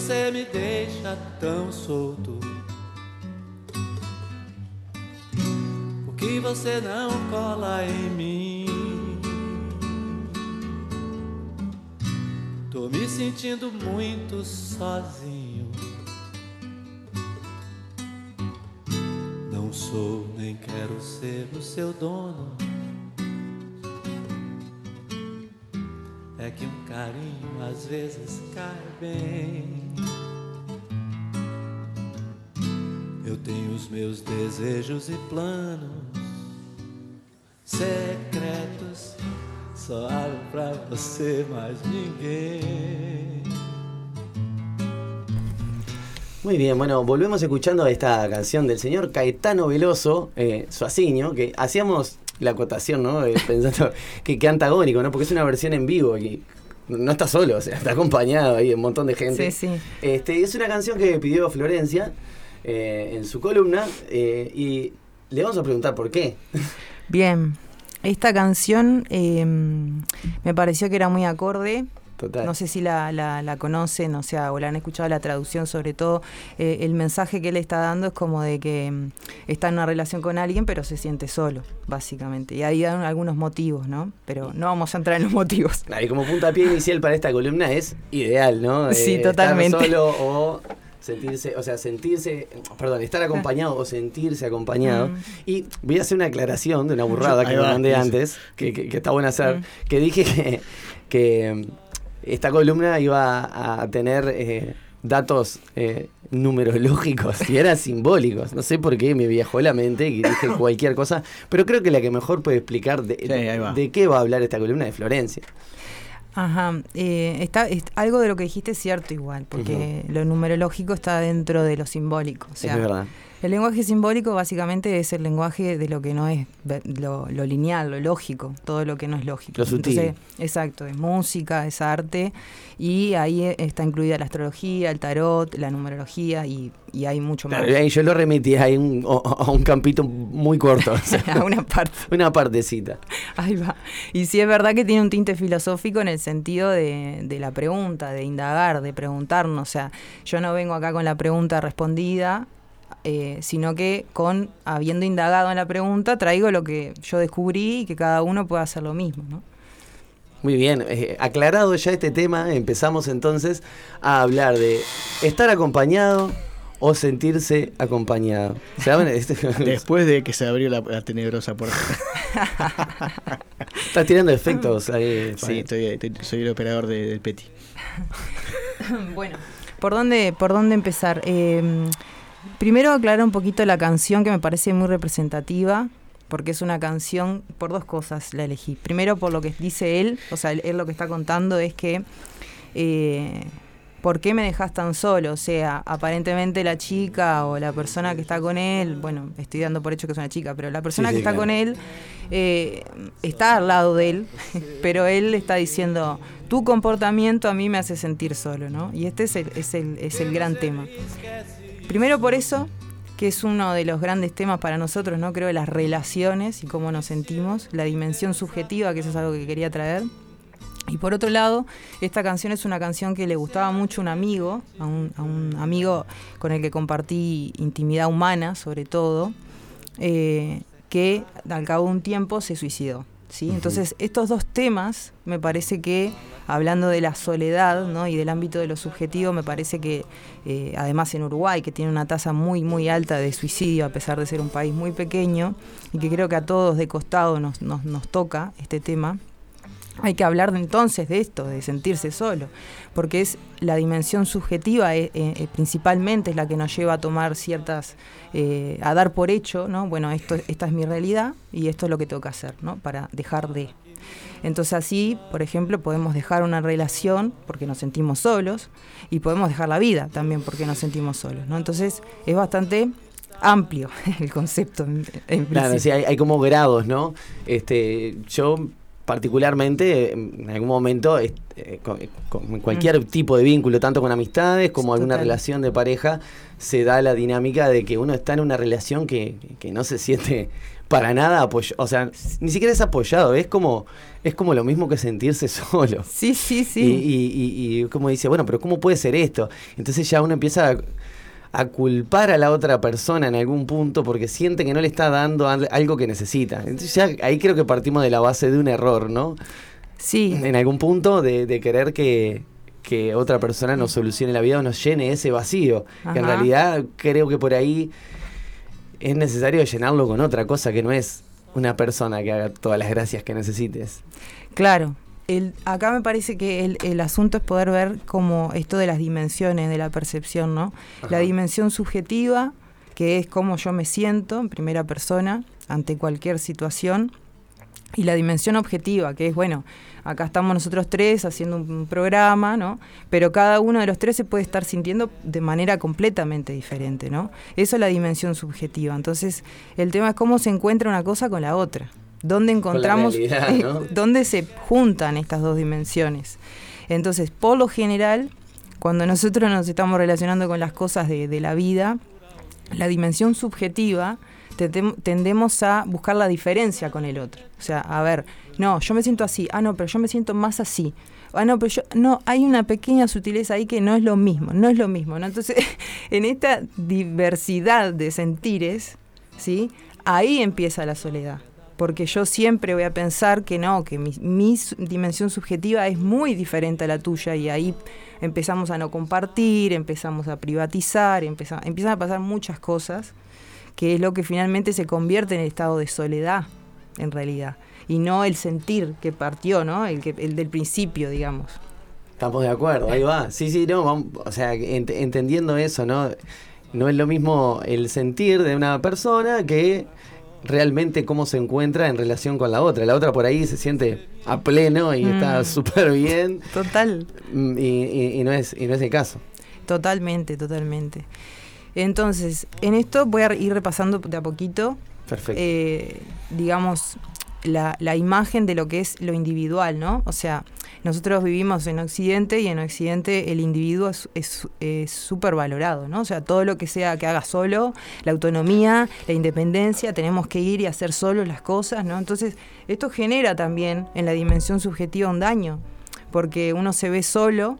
Você me deixa tão solto? Por que você não cola em mim? Tô me sentindo muito sozinho. Não sou nem quero ser o seu dono. É que um carinho às vezes cai bem. Tenho os meus desejos e planos secretos. Só abro pra você, mais ninguém. Muy bien, bueno, volvemos escuchando esta canción del señor Caetano Veloso, eh, Suaciño, que hacíamos la acotación, ¿no? Eh, pensando que, que antagónico, ¿no? Porque es una versión en vivo y no está solo, o sea, está acompañado ahí de un montón de gente. Sí, sí. Este, es una canción que pidió Florencia eh, en su columna eh, y le vamos a preguntar por qué. Bien, esta canción eh, me pareció que era muy acorde. Total. No sé si la, la, la conocen, o sea, o la han escuchado la traducción, sobre todo eh, el mensaje que él está dando es como de que mm, está en una relación con alguien, pero se siente solo, básicamente. Y ahí dan algunos motivos, ¿no? Pero no vamos a entrar en los motivos. Y como puntapié inicial para esta columna es ideal, ¿no? Sí, totalmente. solo o sentirse, o sea, sentirse, perdón, estar acompañado o sentirse acompañado. Mm. Y voy a hacer una aclaración de una burrada que me mandé antes, que, que- que está buena hacer, Mm. que dije que, que esta columna iba a tener eh, datos eh, numerológicos y eran simbólicos. No sé por qué me viajó la mente y dije cualquier cosa, pero creo que la que mejor puede explicar de, Sí, de qué va a hablar esta columna es Florencia. Ajá, eh, está, es- algo de lo que dijiste es cierto igual, porque lo numerológico está dentro de lo simbólico. O sea, es verdad. El lenguaje simbólico básicamente es el lenguaje de lo que no es lo, lo lineal, lo lógico, todo lo que no es lógico. Lo sutil. Entonces, exacto, es música, es arte y ahí eh, está incluida la astrología, el tarot, la numerología y, y hay mucho más. Claro, yo lo remití a un, a un campito muy corto, o sea, A una parte. una partecita. Ahí va. Y sí es verdad que tiene un tinte filosófico en el sentido de, de la pregunta, de indagar, de preguntarnos. O sea, yo no vengo acá con la pregunta respondida, eh, sino que con habiendo indagado en la pregunta, traigo lo que yo descubrí y que cada uno pueda hacer lo mismo, ¿no? Muy bien, eh, aclarado ya este tema, empezamos entonces a hablar de estar acompañado o sentirse acompañado. ¿Saben? Este- Después de que se abrió la, la tenebrosa puerta. Estás tirando efectos ahí. sí, estoy, estoy- soy el operador de- del Peti. bueno, ¿por dónde, por dónde empezar? Eh, primero aclarar un poquito la canción que me parece muy representativa, porque es una canción, por dos cosas la elegí. Primero por lo que dice él, o sea, él, lo que está contando es que... eh, ¿Por qué me dejas tan solo? O sea, aparentemente la chica o la persona que está con él, bueno, estoy dando por hecho que es una chica, pero la persona Sí, que está con él eh, está al lado de él, pero él está diciendo, tu comportamiento a mí me hace sentir solo, ¿no? Y este es el, es el, es el gran tema. Primero por eso, que es uno de los grandes temas para nosotros, ¿no? Creo las relaciones y cómo nos sentimos, la dimensión subjetiva, que eso es algo que quería traer. Y por otro lado, esta canción es una canción que le gustaba mucho a un amigo, a un, a un amigo con el que compartí intimidad humana, sobre todo, eh, que al cabo de un tiempo se suicidó. ¿sí? Entonces, estos dos temas, me parece que, hablando de la soledad ¿no? y del ámbito de lo subjetivo, me parece que, eh, además en Uruguay, que tiene una tasa muy, muy alta de suicidio, a pesar de ser un país muy pequeño, y que creo que a todos de costado nos, nos, nos toca este tema, hay que hablar de, entonces de esto, de sentirse solo, porque es la dimensión subjetiva eh, eh, principalmente es la que nos lleva a tomar ciertas, eh, a dar por hecho, ¿no? Bueno, esto, esta es mi realidad y esto es lo que tengo que hacer, ¿no? Para dejar de. Entonces así, por ejemplo, podemos dejar una relación porque nos sentimos solos y podemos dejar la vida también porque nos sentimos solos, ¿no? Entonces es bastante amplio el concepto. En, claro, sí, hay, hay, como grados, ¿no? Este, yo particularmente en algún momento eh, con, cualquier mm. tipo de vínculo, tanto con amistades como alguna relación de pareja, se da la dinámica de que uno está en una relación que, que no se siente para nada apoyado, o sea, ni siquiera es apoyado, es como, es como lo mismo que sentirse solo. Sí, sí, sí. Y, y, y como dice, bueno, pero ¿cómo puede ser esto? Entonces ya uno empieza a a culpar a la otra persona en algún punto porque siente que no le está dando algo que necesita. Entonces ya ahí creo que partimos de la base de un error, ¿no? Sí. En algún punto de, querer que, otra persona nos solucione la vida o nos llene ese vacío. Que en realidad creo que por ahí es necesario llenarlo con otra cosa que no es una persona que haga todas las gracias que necesites. Claro, acá me parece que el, asunto es poder ver como esto de las dimensiones de la percepción, ¿no? La dimensión subjetiva, que es cómo yo me siento en primera persona ante cualquier situación, y la dimensión objetiva, que es, bueno, acá estamos nosotros tres haciendo un programa, ¿no? Pero cada uno de los tres se puede estar sintiendo de manera completamente diferente, ¿no? Eso es la dimensión subjetiva. Entonces, el tema es cómo se encuentra una cosa con la otra dónde encontramos, dónde se juntan estas dos dimensiones. Entonces, por lo general, cuando nosotros nos estamos relacionando con las cosas de, la vida, la dimensión subjetiva tendemos a buscar la diferencia con el otro. O sea, a ver, no, yo me siento así, ah, no, pero yo me siento más así. Ah, no, pero yo, no, hay una pequeña sutileza ahí que no es lo mismo, no es lo mismo, ¿no? Entonces, en esta diversidad de sentires, ¿sí? Ahí empieza la soledad porque yo siempre voy a pensar que no, que mi, dimensión subjetiva es muy diferente a la tuya y ahí empezamos a no compartir, empezamos a privatizar, empiezan a pasar muchas cosas, que es lo que finalmente se convierte en el estado de soledad, en realidad, y no el sentir que partió, ¿no? El, que, el del principio, digamos. Estamos de acuerdo, ahí va. Sí, sí, no, o sea, entendiendo eso, ¿no? No es lo mismo el sentir de una persona que realmente cómo se encuentra en relación con la otra. La otra por ahí se siente a pleno y está mm. súper bien. Total. Mm, y, no es, y no es el caso. Totalmente, totalmente. Entonces, en esto voy a ir repasando de a poquito. Perfecto. Eh, digamos, la, la, imagen de lo que es lo individual, ¿no? O sea, nosotros vivimos en Occidente y en Occidente el individuo es súper valorado, ¿no? O sea, todo lo que sea que haga solo, la autonomía, la independencia, tenemos que ir y hacer solo las cosas, ¿no? Entonces, esto genera también en la dimensión subjetiva un daño, porque uno se ve solo,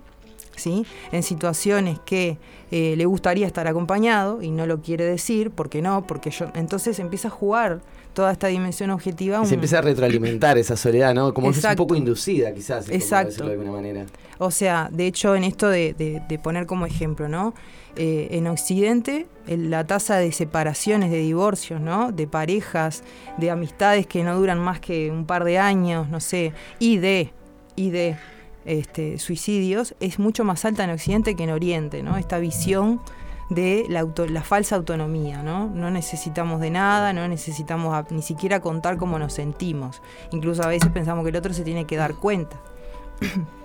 ¿sí? En situaciones que eh, le gustaría estar acompañado y no lo quiere decir, porque no, porque yo. Entonces empieza a jugar toda esta dimensión objetiva. se empieza a retroalimentar esa soledad, ¿no? Como que es un poco inducida, quizás. Exacto. de alguna manera. O sea, de hecho, en esto de, poner como ejemplo, ¿no? Eh, en Occidente, la tasa de separaciones, de divorcios, ¿no? De parejas, de amistades que no duran más que un par de años, no sé, y de, y de este, suicidios, es mucho más alta en Occidente que en Oriente, ¿no? Esta visión de la, la, falsa autonomía, ¿no? No necesitamos de nada, no necesitamos ni siquiera contar cómo nos sentimos. Incluso a veces pensamos que el otro se tiene que dar cuenta.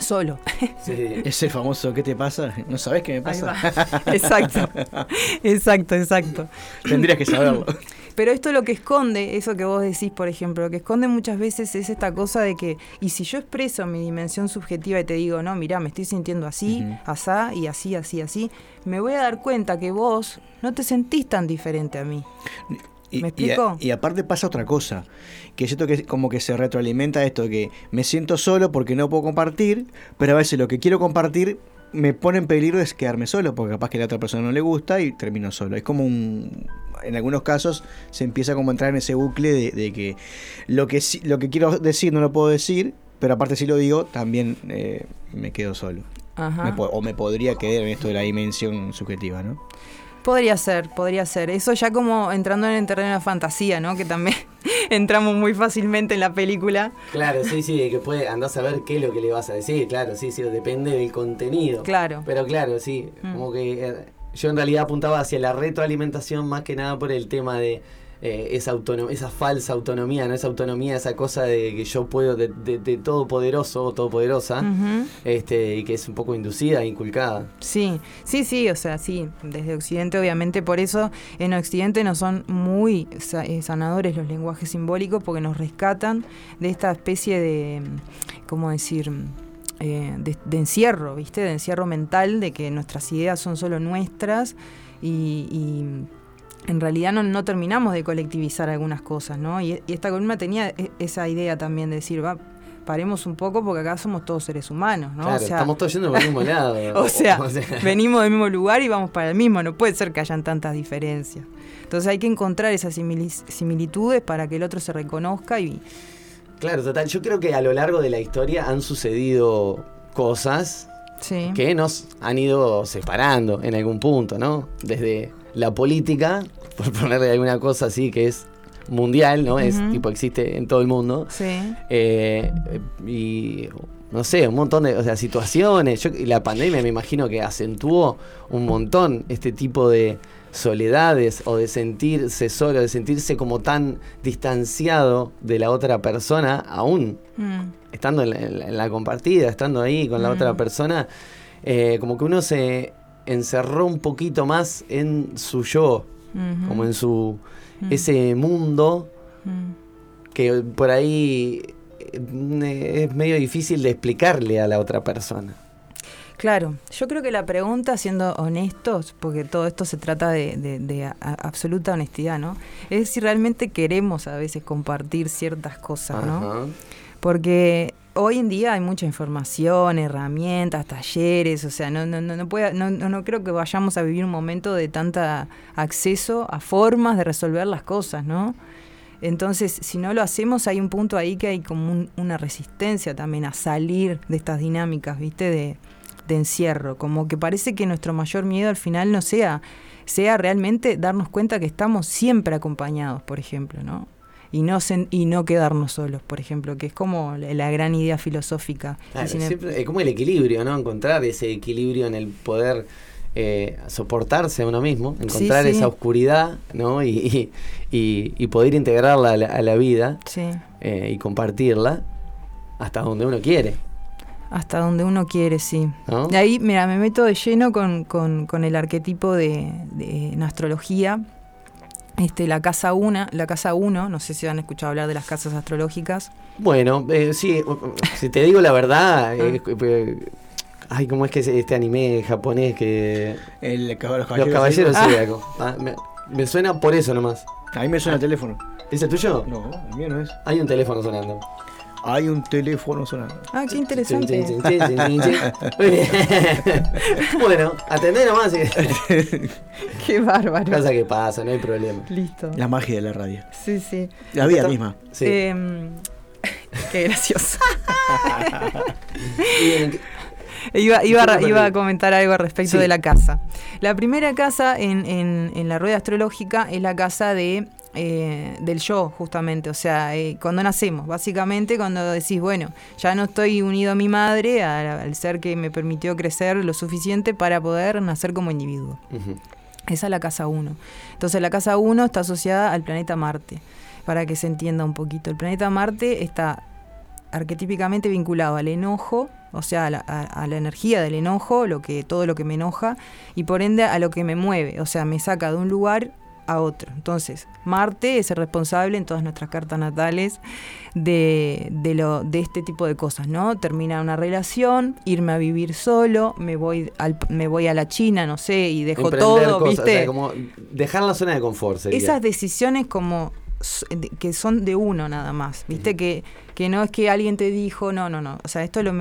Solo. Ese famoso ¿qué te pasa? ¿No sabes qué me pasa? Exacto. Exacto, exacto. Tendrías que saberlo. Pero esto lo que esconde, eso que vos decís, por ejemplo, lo que esconde muchas veces es esta cosa de que, y si yo expreso mi dimensión subjetiva y te digo, no, mira, me estoy sintiendo así, asá, y así, así, así, me voy a dar cuenta que vos no te sentís tan diferente a mí. Y, ¿Me explico? Y, aparte pasa otra cosa, que siento que como que se retroalimenta esto de que me siento solo porque no puedo compartir, pero a veces lo que quiero compartir me pone en peligro es quedarme solo, porque capaz que a la otra persona no le gusta y termino solo. Es como un, en algunos casos se empieza como a entrar en ese bucle de, que lo que lo que quiero decir no lo puedo decir, pero aparte si lo digo, también eh, me quedo solo. o me podría quedar en esto de la dimensión subjetiva, ¿no? Podría ser, podría ser. Eso ya como entrando en el terreno de la fantasía, ¿no? Que también entramos muy fácilmente en la película. Claro, sí, sí, que puede andar a saber qué es lo que le vas a decir, claro, sí, sí, depende del contenido. Claro. Pero claro, sí, mm. como que eh, yo en realidad apuntaba hacia la retroalimentación más que nada por el tema de eh, esa, esa falsa autonomía, ¿no? Esa autonomía, esa cosa de que yo puedo, de, de, todopoderoso o todopoderosa, este, y que es un poco inducida inculcada. Sí, sí, sí, o sea, sí, desde Occidente obviamente, por eso en Occidente no son muy eh, sanadores los lenguajes simbólicos porque nos rescatan de esta especie de, ¿cómo decir? Eh, de, encierro, ¿viste? De encierro mental, de que nuestras ideas son solo nuestras y en realidad no, terminamos de colectivizar algunas cosas, ¿no? Y, esta columna tenía e, esa idea también de decir, va, paremos un poco porque acá somos todos seres humanos, ¿no? Claro, estamos todos yendo por el mismo lado. o, sea, venimos del mismo lugar y vamos para el mismo, no puede ser que hayan tantas diferencias. Entonces hay que encontrar esas similitudes para que el otro se reconozca y... Claro, total, yo creo que a lo largo de la historia han sucedido cosas que nos han ido separando en algún punto, ¿no? Desde la política por ponerle alguna cosa así que es mundial, ¿no? Es tipo, existe en todo el mundo. Sí. Eh, y no sé, un montón de o sea, situaciones. Yo, la pandemia me imagino que acentuó un montón este tipo de soledades o de sentirse solo, de sentirse como tan distanciado de la otra persona, aún mm. estando en la, compartida, estando ahí con la otra mm. persona, eh, como que uno se encerró un poquito más en su yo como en su ese mundo que por ahí eh, es medio difícil de explicarle a la otra persona. Claro, yo creo que la pregunta, siendo honestos, porque todo esto se trata de, absoluta honestidad, ¿no? Es si realmente queremos a veces compartir ciertas cosas, ¿no? Porque hoy en día hay mucha información, herramientas, talleres, o sea, no, no, no, no, no, creo que vayamos a vivir un momento de tanta acceso a formas de resolver las cosas, ¿no? Entonces, si no lo hacemos, hay un punto ahí que hay como una resistencia también a salir de estas dinámicas, ¿viste? De, de encierro, como que parece que nuestro mayor miedo al final no sea, sea realmente darnos cuenta que estamos siempre acompañados, por ejemplo, ¿no? y no y no quedarnos solos, por ejemplo, que es como la gran idea filosófica. es como el equilibrio, ¿no? Encontrar ese equilibrio en el poder eh, soportarse a uno mismo, encontrar esa oscuridad, ¿no? Y, y, poder integrarla a la, vida eh, y compartirla hasta donde uno quiere. Hasta donde uno quiere, sí. Y ahí, mira, me meto de lleno con, con, el arquetipo de, de, en astrología, este, la casa 1, la casa 1, no sé si han escuchado hablar de las casas astrológicas. Bueno, eh, sí, si te digo la verdad, eh, ah. eh, ay, ¿cómo es que es este anime japonés que... El, los caballeros, los caballeros ah, me, suena por eso nomás. A mí me suena el teléfono. ¿Es el tuyo? No, el mío no es. Hay un teléfono sonando. Hay un teléfono sonando. Ah, qué interesante. bueno, atendé nomás. qué bárbaro. Cosa que pasa, no hay problema. Listo. La magia de la radio. Sí, sí. La vida misma. Sí. Em, qué gracioso. Iba, iba, iba, a comentar algo respecto de la casa. La primera casa en, en, en, la rueda astrológica es la casa de eh, del yo, justamente. O sea, eh, cuando nacemos, básicamente cuando decís, bueno, ya no estoy unido a mi madre, al, ser que me permitió crecer lo suficiente para poder nacer como individuo. Esa es la casa 1. Entonces la casa 1 está asociada al planeta Marte, para que se entienda un poquito. El planeta Marte está arquetípicamente vinculado al enojo, o sea, a la, a la, energía del enojo, lo que, todo lo que me enoja, y por ende a lo que me mueve, o sea, me saca de un lugar a otro. Entonces, Marte es el responsable en todas nuestras cartas natales de, de, lo, de este tipo de cosas, ¿no? Terminar una relación, irme a vivir solo, me voy al, me voy a la China, no sé, y dejo todo, ¿viste? como dejar la zona de confort. Esas decisiones como que son de uno nada más, ¿viste? que, que no es que alguien te dijo, no, no, no, o sea, esto lo,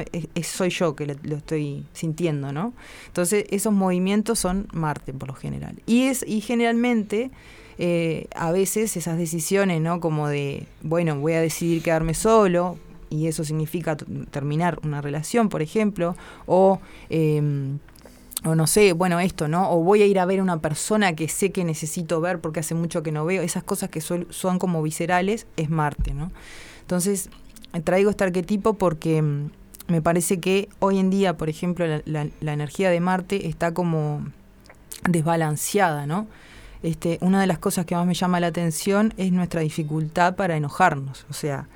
soy yo que lo, estoy sintiendo, ¿no? Entonces, esos movimientos son Marte por lo general. Y, es, y generalmente, eh, a veces esas decisiones, ¿no? Como de, bueno, voy a decidir quedarme solo, y eso significa terminar una relación, por ejemplo, o... Em, o no sé, bueno, esto, ¿no? O voy a ir a ver a una persona que sé que necesito ver porque hace mucho que no veo. Esas cosas que son como viscerales es Marte, ¿no? Entonces, traigo este arquetipo porque mm, me parece que hoy en día, por ejemplo, la, energía de Marte está como desbalanceada, ¿no? Este, una de las cosas que más me llama la atención es nuestra dificultad para enojarnos, o sea,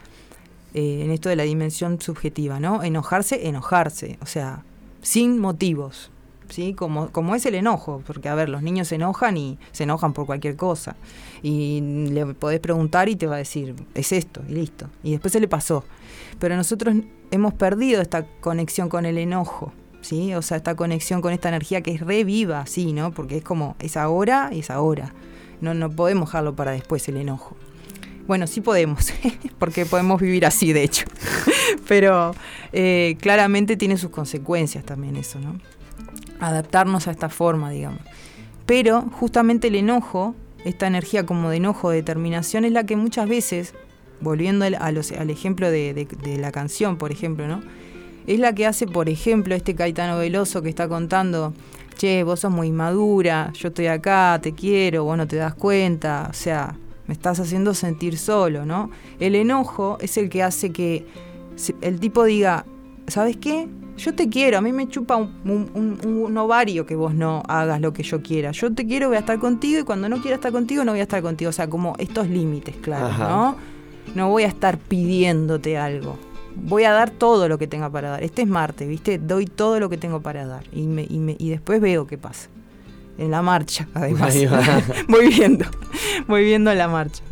eh, en esto de la dimensión subjetiva, ¿no? Enojarse, enojarse, o sea, sin motivos, ¿sí? Como, como es el enojo, porque a ver, los niños se enojan y se enojan por cualquier cosa. Y le podés preguntar y te va a decir, es esto, y listo. Y después se le pasó. Pero nosotros hemos perdido esta conexión con el enojo, ¿sí? O sea, esta conexión con esta energía que es reviva, sí, ¿no? Porque es como, es ahora es ahora. No, no podemos dejarlo para después el enojo. Bueno, sí podemos, porque podemos vivir así, de hecho. Pero eh, claramente tiene sus consecuencias también eso, ¿no? Adaptarnos a esta forma, digamos. Pero justamente el enojo, esta energía como de enojo, de determinación, es la que muchas veces, volviendo al, al ejemplo de, la canción, por ejemplo, ¿no? Es la que hace, por ejemplo, este Caetano Veloso que está contando, che, vos sos muy madura, yo estoy acá, te quiero, vos no te das cuenta, o sea, me estás haciendo sentir solo, ¿no? El enojo es el que hace que el tipo diga, ¿sabes qué? yo te quiero, a mí me chupa un, ovario que vos no hagas lo que yo quiera. Yo te quiero, voy a estar contigo y cuando no quiera estar contigo, no voy a estar contigo. O sea, como estos límites, claro, ¿no? No voy a estar pidiéndote algo. Voy a dar todo lo que tenga para dar. Este es Marte, ¿viste? Doy todo lo que tengo para dar. Y, me, y, y después veo qué pasa. En la marcha, además. voy viendo, voy viendo la marcha.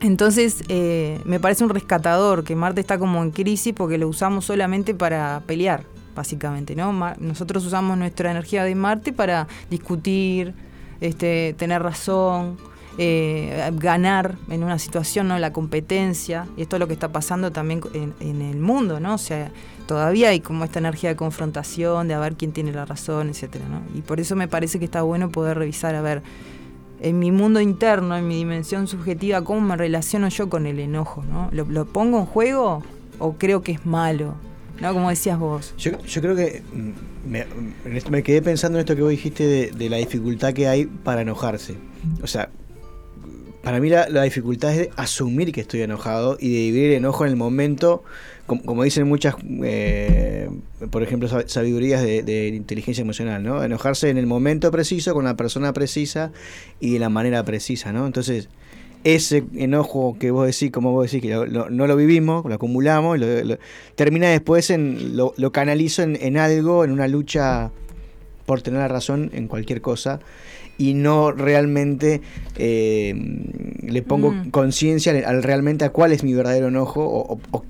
Entonces eh, me parece un rescatador que Marte está como en crisis porque lo usamos solamente para pelear, básicamente, ¿no? nosotros usamos nuestra energía de Marte para discutir, este, tener razón, eh, ganar en una situación, ¿no? La competencia, y esto es lo que está pasando también en, en, el mundo, ¿no? O sea, todavía hay como esta energía de confrontación, de a ver quién tiene la razón, etcétera, ¿no? Y por eso me parece que está bueno poder revisar, a ver, en mi mundo interno, en mi dimensión subjetiva, cómo me relaciono yo con el enojo, ¿no? ¿Lo, pongo en juego o creo que es malo? ¿No? Como decías vos. Yo, creo que mm, me, quedé pensando en esto que vos dijiste de, la dificultad que hay para enojarse. O sea, para mí la, la, dificultad es asumir que estoy enojado y de vivir el enojo en el momento como, dicen muchas, eh, por ejemplo, sabidurías de, inteligencia emocional, ¿no? Enojarse en el momento preciso, con la persona precisa y de la manera precisa, ¿no? Entonces, ese enojo que vos decís, como vos decís, que no lo vivimos, lo acumulamos, termina después en, lo, canalizo en, algo, en una lucha por tener la razón en cualquier cosa y no realmente eh, le pongo mm. conciencia al, realmente a cuál es mi verdadero enojo o, o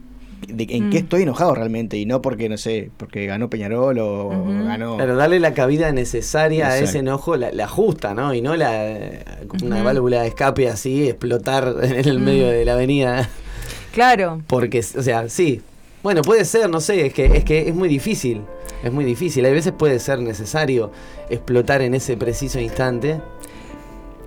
de en qué mm. estoy enojado realmente y no porque, no sé, porque ganó Peñarol o ganó... Pero darle la cabida necesaria a ese enojo, la, la, justa, ¿no? Y no la una válvula de escape así, explotar en el medio mm. de la avenida. Claro. Porque, o sea, sí. Bueno, puede ser, no sé, es que es, que es muy difícil. Es muy difícil. A veces puede ser necesario explotar en ese preciso instante.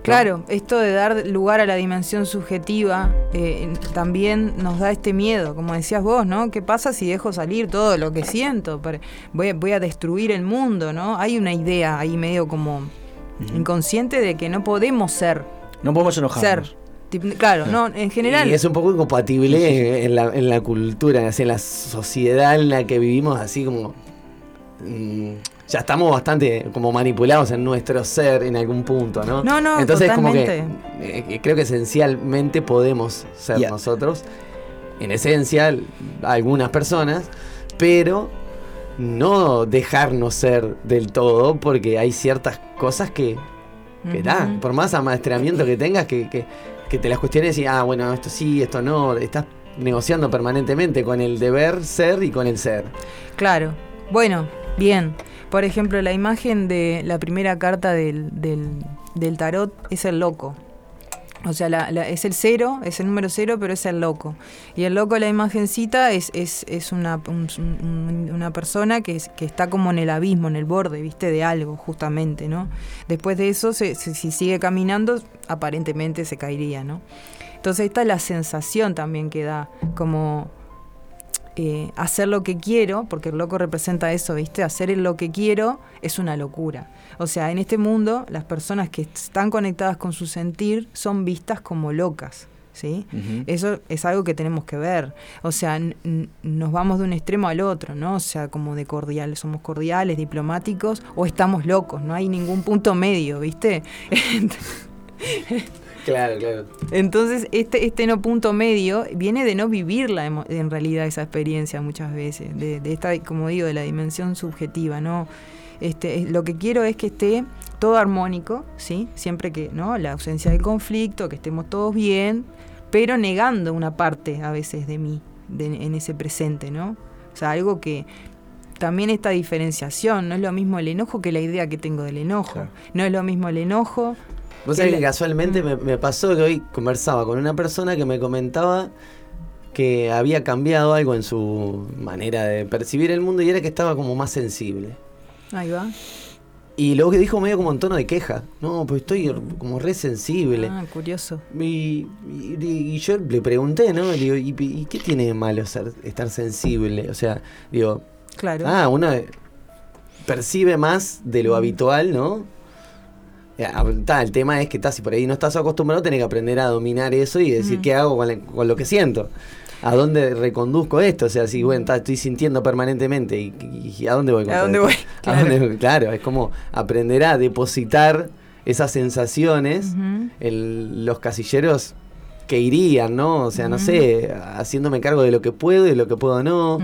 Claro, esto de dar lugar a la dimensión subjetiva eh, también nos da este miedo, como decías vos, ¿no? ¿Qué pasa si dejo salir todo lo que siento? Voy, voy a destruir el mundo, ¿no? Hay una idea ahí medio como inconsciente de que no podemos ser. No podemos enojarnos. Ser. Claro, no, en general. Y es un poco incompatible en la, en la cultura, en la sociedad en la que vivimos, así como. Mm, ya estamos bastante como manipulados en nuestro ser en algún punto, ¿no? No, no, Entonces como que eh, creo que esencialmente podemos ser nosotros, en esencia, algunas personas, pero no dejarnos ser del todo porque hay ciertas cosas que, que da, por más amaestramiento que tengas, que, que, que te las cuestiones y, ah, bueno, esto sí, esto no, estás negociando permanentemente con el deber ser y con el ser. Claro, bueno, bien. Por ejemplo, la imagen de la primera carta del, del, tarot es el loco. O sea, es el cero, es el número cero, pero es el loco. Y el loco, la imagencita, es, es, es una, una persona que, que, está como en el abismo, en el borde, ¿viste? De algo, justamente, ¿no? Después de eso, si sigue caminando, aparentemente se caería, ¿no? Entonces, esta es la sensación también que da, como eh, hacer lo que quiero, porque el loco representa eso, ¿viste? Hacer lo que quiero es una locura. O sea, en este mundo las personas que están conectadas con su sentir son vistas como locas. ¿Sí? Eso es algo que tenemos que ver. O sea, nos vamos de un extremo al otro, ¿no? O sea, como de cordiales, somos cordiales, diplomáticos, o estamos locos, no hay ningún punto medio, ¿viste? Claro, claro. Entonces, este, este no punto medio viene de no vivirla en realidad esa experiencia muchas veces, de, esta, como digo, de la dimensión subjetiva, ¿no? Este, lo que quiero es que esté todo armónico, ¿sí? Siempre que, ¿no? La ausencia del conflicto, que estemos todos bien, pero negando una parte a veces de mí, en ese presente, ¿no? O sea, algo que también esta diferenciación, no es lo mismo el enojo que la idea que tengo del enojo. No es lo mismo el enojo Vos sabés que casualmente me, pasó que hoy conversaba con una persona que me comentaba que había cambiado algo en su manera de percibir el mundo y era que estaba como más sensible. Ahí va. Y luego que dijo medio como en tono de queja. No, pues estoy como re sensible. Ah, curioso. Y, yo le pregunté, ¿no? digo, ¿y, qué tiene de malo ser, estar sensible? O sea, digo... Claro. Ah, uno percibe más de lo habitual, ¿no? Eh, el tema es que si por ahí no estás acostumbrado, tenés que aprender a dominar eso y decir qué hago con, lo que siento. ¿A dónde reconduzco esto? O sea, si bueno, estoy sintiendo permanentemente y, ¿a dónde voy? Con ¿A dónde voy? Claro. es como aprender a depositar esas sensaciones en los casilleros que irían, ¿no? O sea, no sé, haciéndome cargo de lo que puedo y de lo que puedo no,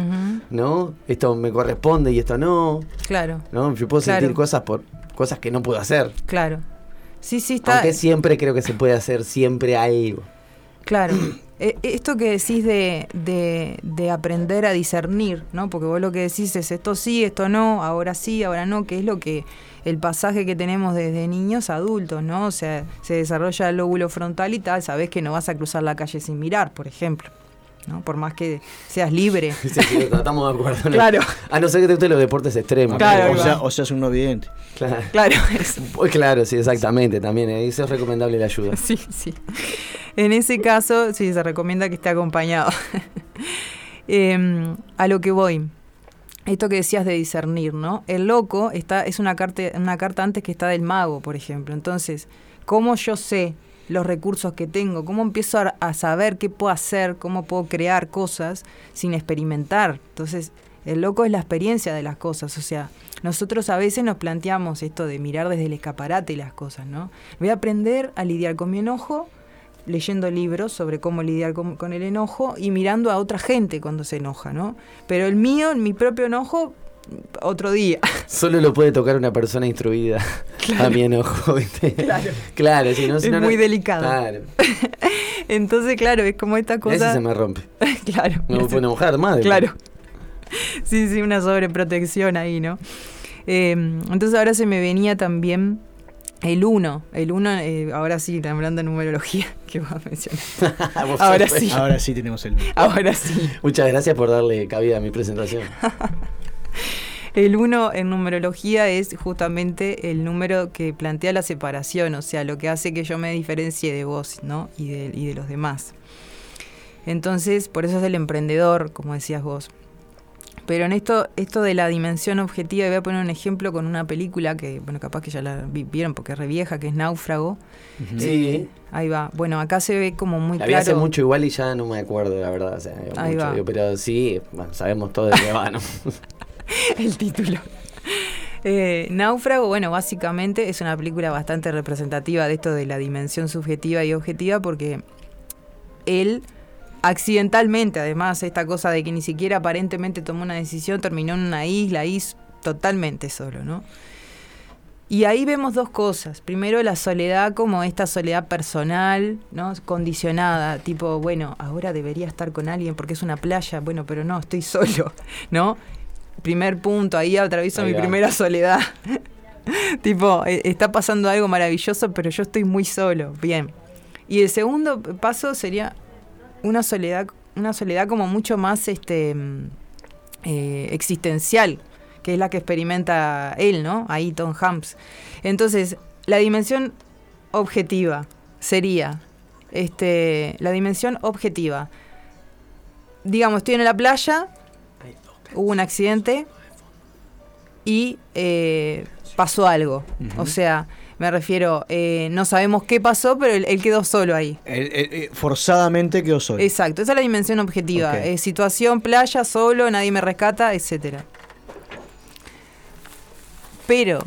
¿no? Esto me corresponde y esto no. Claro. ¿No? Yo puedo sentir cosas por cosas que no puedo hacer. Claro. Sí, sí, está. Aunque siempre creo que se puede hacer siempre algo. Claro. Eh, esto que decís de, de, aprender a discernir, ¿no? Porque vos lo que decís es esto sí, esto no, ahora sí, ahora no, que es lo que el pasaje que tenemos desde niños a adultos, ¿no? O sea, se desarrolla el lóbulo frontal y tal, sabés que no vas a cruzar la calle sin mirar, por ejemplo. ¿No? Por más que seas libre. Sí, sí, estamos de acuerdo. Claro. A no ser que te gusten los deportes extremos. Claro, o, sea, o seas un no vidente. Claro. Claro, Pues claro, sí, exactamente. También ¿eh? eso es recomendable la ayuda. Sí, sí. En ese caso, sí, se recomienda que esté acompañado. Em, a lo que voy. Esto que decías de discernir, ¿no? El loco está, es una carta, una carta antes que está del mago, por ejemplo. Entonces, ¿cómo yo sé los recursos que tengo, cómo empiezo a, saber qué puedo hacer, cómo puedo crear cosas sin experimentar. Entonces, el loco es la experiencia de las cosas, o sea, nosotros a veces nos planteamos esto de mirar desde el escaparate las cosas, ¿no? Voy a aprender a lidiar con mi enojo leyendo libros sobre cómo lidiar con, con, el enojo y mirando a otra gente cuando se enoja, ¿no? Pero el mío, mi propio enojo, otro día. Solo lo puede tocar una persona instruida. A mi enojo, Claro. claro, si no, es muy delicado. Claro. Entonces, claro, es como esta cosa. Ese se me rompe. claro. No me puede enojar más. Claro. Sí, sí, una sobreprotección ahí, ¿no? Em, entonces ahora se me venía también el 1. El 1, eh, ahora sí, hablando de numerología, que vas a mencionar. ahora sí. Ahora sí tenemos el Ahora sí. Muchas gracias por darle cabida a mi presentación. El 1 en numerología es justamente el número que plantea la separación, o sea, lo que hace que yo me diferencie de vos ¿no? y, de, y de los demás. Entonces, por eso es el emprendedor, como decías vos. Pero en esto, esto de la dimensión objetiva, voy a poner un ejemplo con una película que, bueno, capaz que ya la vieron porque es revieja, que es Náufrago. Sí. ahí va. Bueno, acá se ve como muy claro. hace mucho igual y ya no me acuerdo, la verdad. ahí va. pero sí, bueno, sabemos todo de qué va, ¿no? el título. Eh, Náufrago, bueno, básicamente es una película bastante representativa de esto de la dimensión subjetiva y objetiva porque él accidentalmente, además, esta cosa de que ni siquiera aparentemente tomó una decisión, terminó en una isla, y totalmente solo, ¿no? Y ahí vemos dos cosas. Primero, la soledad como esta soledad personal, ¿no? Condicionada, tipo, bueno, ahora debería estar con alguien porque es una playa, bueno, pero no, estoy solo, ¿no? Primer punto, ahí atravieso mi primera soledad. tipo, e, está pasando algo maravilloso, pero yo estoy muy solo. Bien. Y el segundo paso sería una soledad, una soledad como mucho más este mm, eh, existencial, que es la que experimenta él, ¿no? Ahí Tom Hanks. Entonces, la dimensión objetiva sería este, la dimensión objetiva. Digamos, estoy en la playa, hubo un accidente y eh, pasó algo. O sea, me refiero, eh, no sabemos qué pasó, pero él, quedó solo ahí. forzadamente quedó solo. Exacto, esa es la dimensión objetiva. situación, playa, solo, nadie me rescata, etcétera. Pero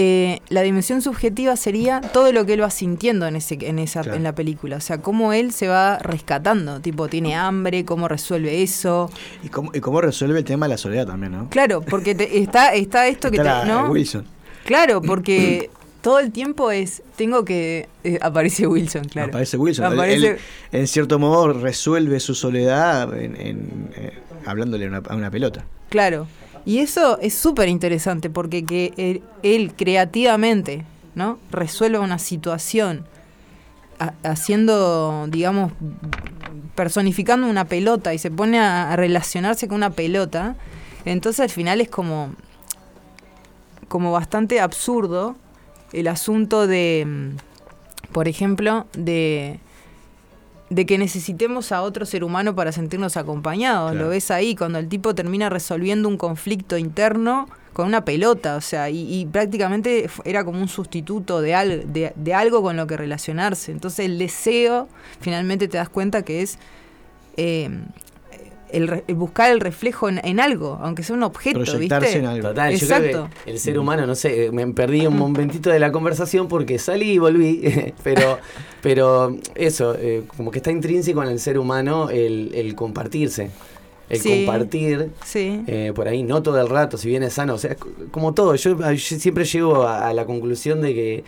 eh, la dimensión subjetiva sería todo lo que él va sintiendo en, ese, en, esa, en la película. O sea, cómo él se va rescatando. Tipo, tiene hambre, cómo resuelve eso. Y cómo, y cómo resuelve el tema de la soledad también, ¿no? Claro, porque está, está esto que te. ¿no? Wilson. Claro, porque todo el tiempo es. Tengo que. Eh, aparece Wilson, claro. Aparece Wilson. Él, en cierto modo, resuelve su soledad en, eh, hablándole a una pelota. Claro. Y eso es súper interesante porque que él, creativamente ¿no? resuelva una situación haciendo, digamos, personificando una pelota y se pone a, relacionarse con una pelota, entonces al final es como, como bastante absurdo el asunto de, por ejemplo, de de que necesitemos a otro ser humano para sentirnos acompañados. Lo ves ahí, cuando el tipo termina resolviendo un conflicto interno con una pelota, o sea, y, prácticamente era como un sustituto de, de, de, algo con lo que relacionarse. Entonces el deseo, finalmente te das cuenta que es eh, el, buscar el reflejo en, algo, aunque sea un objeto, Proyectarse en algo. Total, Exacto. el ser humano, no sé, me perdí un momentito de la conversación porque salí y volví, pero, pero eso, eh, como que está intrínseco en el ser humano el, compartirse. El compartir, eh, por ahí, no todo el rato, si bien es sano, o sea, como todo, yo, siempre llego a, la conclusión de que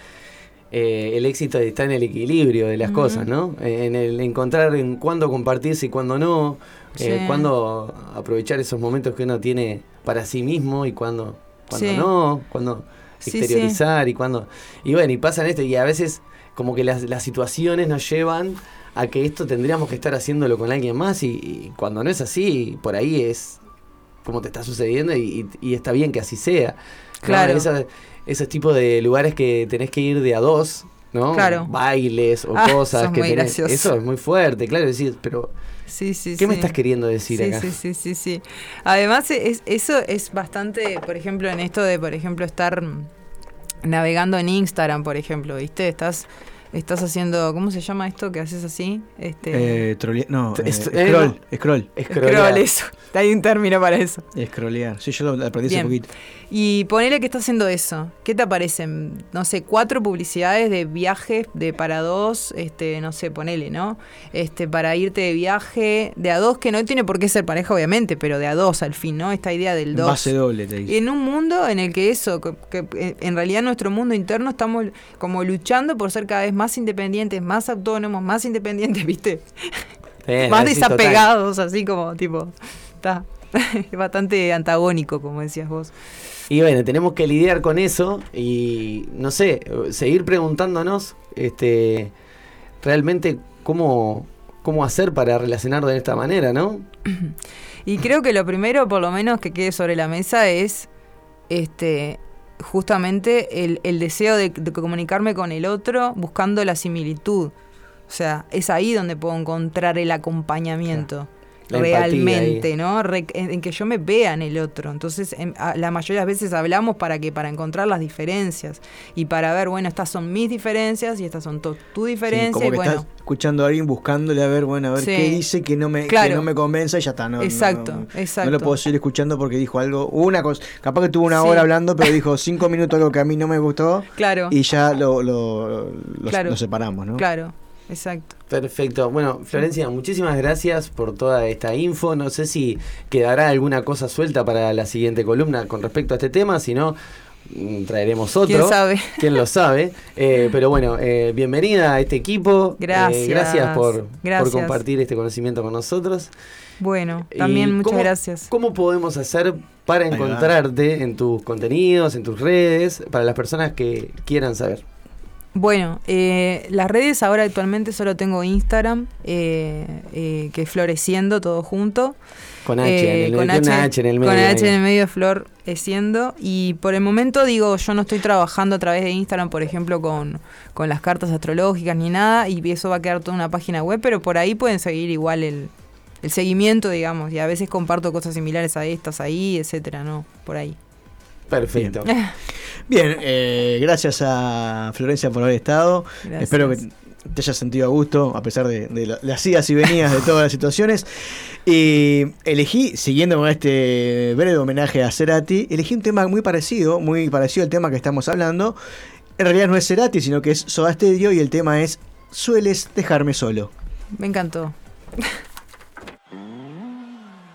eh, el éxito está en el equilibrio de las cosas, ¿no? En el encontrar en cuándo compartirse y cuándo no, eh, cuándo aprovechar esos momentos que uno tiene para sí mismo y cuándo, cuando no, cuándo exteriorizar y cuándo... Y bueno, y pasan esto y a veces como que las, las situaciones nos llevan a que esto tendríamos que estar haciéndolo con alguien más y, cuando no es así, por ahí es como te está sucediendo y, está bien que así sea. Claro. Esos tipos de lugares que tenés que ir de a dos, ¿no? Claro. Bailes o ah, cosas que tenés, Eso es muy fuerte, claro, decir, pero Sí, sí, ¿Qué me estás queriendo decir acá? Sí, sí, sí, sí. Además, es, eso es bastante, por ejemplo, en esto de, por ejemplo, estar navegando en Instagram, por ejemplo, ¿viste? Estás estás haciendo, ¿cómo se llama esto que haces así? Este, eh, no, eh, scroll, scroll. Scroll, eso. Hay un término para eso. Scrollear. Sí, yo lo aprendí hace poquito. Y ponele que está haciendo eso. ¿Qué te aparecen? No sé, cuatro publicidades de viajes de para dos, este, no sé, ponele, ¿no? Este, para irte de viaje de a dos, que no tiene por qué ser pareja, obviamente, pero de a dos al fin, ¿no? Esta idea del dos. Base doble, te dice. En un mundo en el que eso, que, en realidad nuestro mundo interno estamos como luchando por ser cada vez más independientes, más autónomos, más independientes, ¿viste? más desapegados, así como, tipo, está bastante antagónico, como decías vos. Y bueno, tenemos que lidiar con eso y, no sé, seguir preguntándonos este, realmente cómo, cómo hacer para relacionar de esta manera, ¿no? Y creo que lo primero, por lo menos, que quede sobre la mesa es este justamente el, el deseo de, comunicarme con el otro buscando la similitud. O sea, es ahí donde puedo encontrar el acompañamiento realmente, ¿no? en, que yo me vea en el otro. Entonces, la mayoría de las veces hablamos para que para encontrar las diferencias y para ver, bueno, estas son mis diferencias y estas son tu, tu diferencia. como que estás escuchando a alguien buscándole a ver, bueno, a ver qué dice que no me que no me convenza y ya está, no. Exacto, exacto. No lo puedo seguir escuchando porque dijo algo, una cosa, capaz que tuvo una hora hablando, pero dijo cinco minutos algo que a mí no me gustó. Claro. Y ya lo, lo, lo separamos, ¿no? Claro. Exacto. Perfecto. Bueno, Florencia, muchísimas gracias por toda esta info. No sé si quedará alguna cosa suelta para la siguiente columna con respecto a este tema, si no, mm, traeremos otro. ¿Quién sabe? ¿Quién lo sabe? Eh, pero bueno, eh, bienvenida a este equipo. Eh, gracias. gracias, por, por compartir este conocimiento con nosotros. Bueno, también muchas gracias. ¿Cómo podemos hacer para encontrarte en tus contenidos, en tus redes, para las personas que quieran saber? Bueno, eh, las redes ahora actualmente solo tengo Instagram, eh, eh, que es Floreciendo todo junto. Con H, en el, con, H, en el medio. Con H en el medio, Floreciendo. Y por el momento digo, yo no estoy trabajando a través de Instagram, por ejemplo, con, con las cartas astrológicas ni nada, y eso va a quedar toda una página web, pero por ahí pueden seguir igual el, el seguimiento, digamos, y a veces comparto cosas similares a estas ahí, etcétera, ¿no? Por ahí. Perfecto. Bien, eh, gracias a Florencia por haber estado. Espero que te hayas sentido a gusto, a pesar de, las idas y venidas de todas las situaciones. Y elegí, siguiendo con este breve homenaje a Cerati, elegí un tema muy parecido, muy parecido al tema que estamos hablando. En realidad no es Cerati, sino que es Soda Stereo y el tema es Sueles dejarme solo. Me encantó.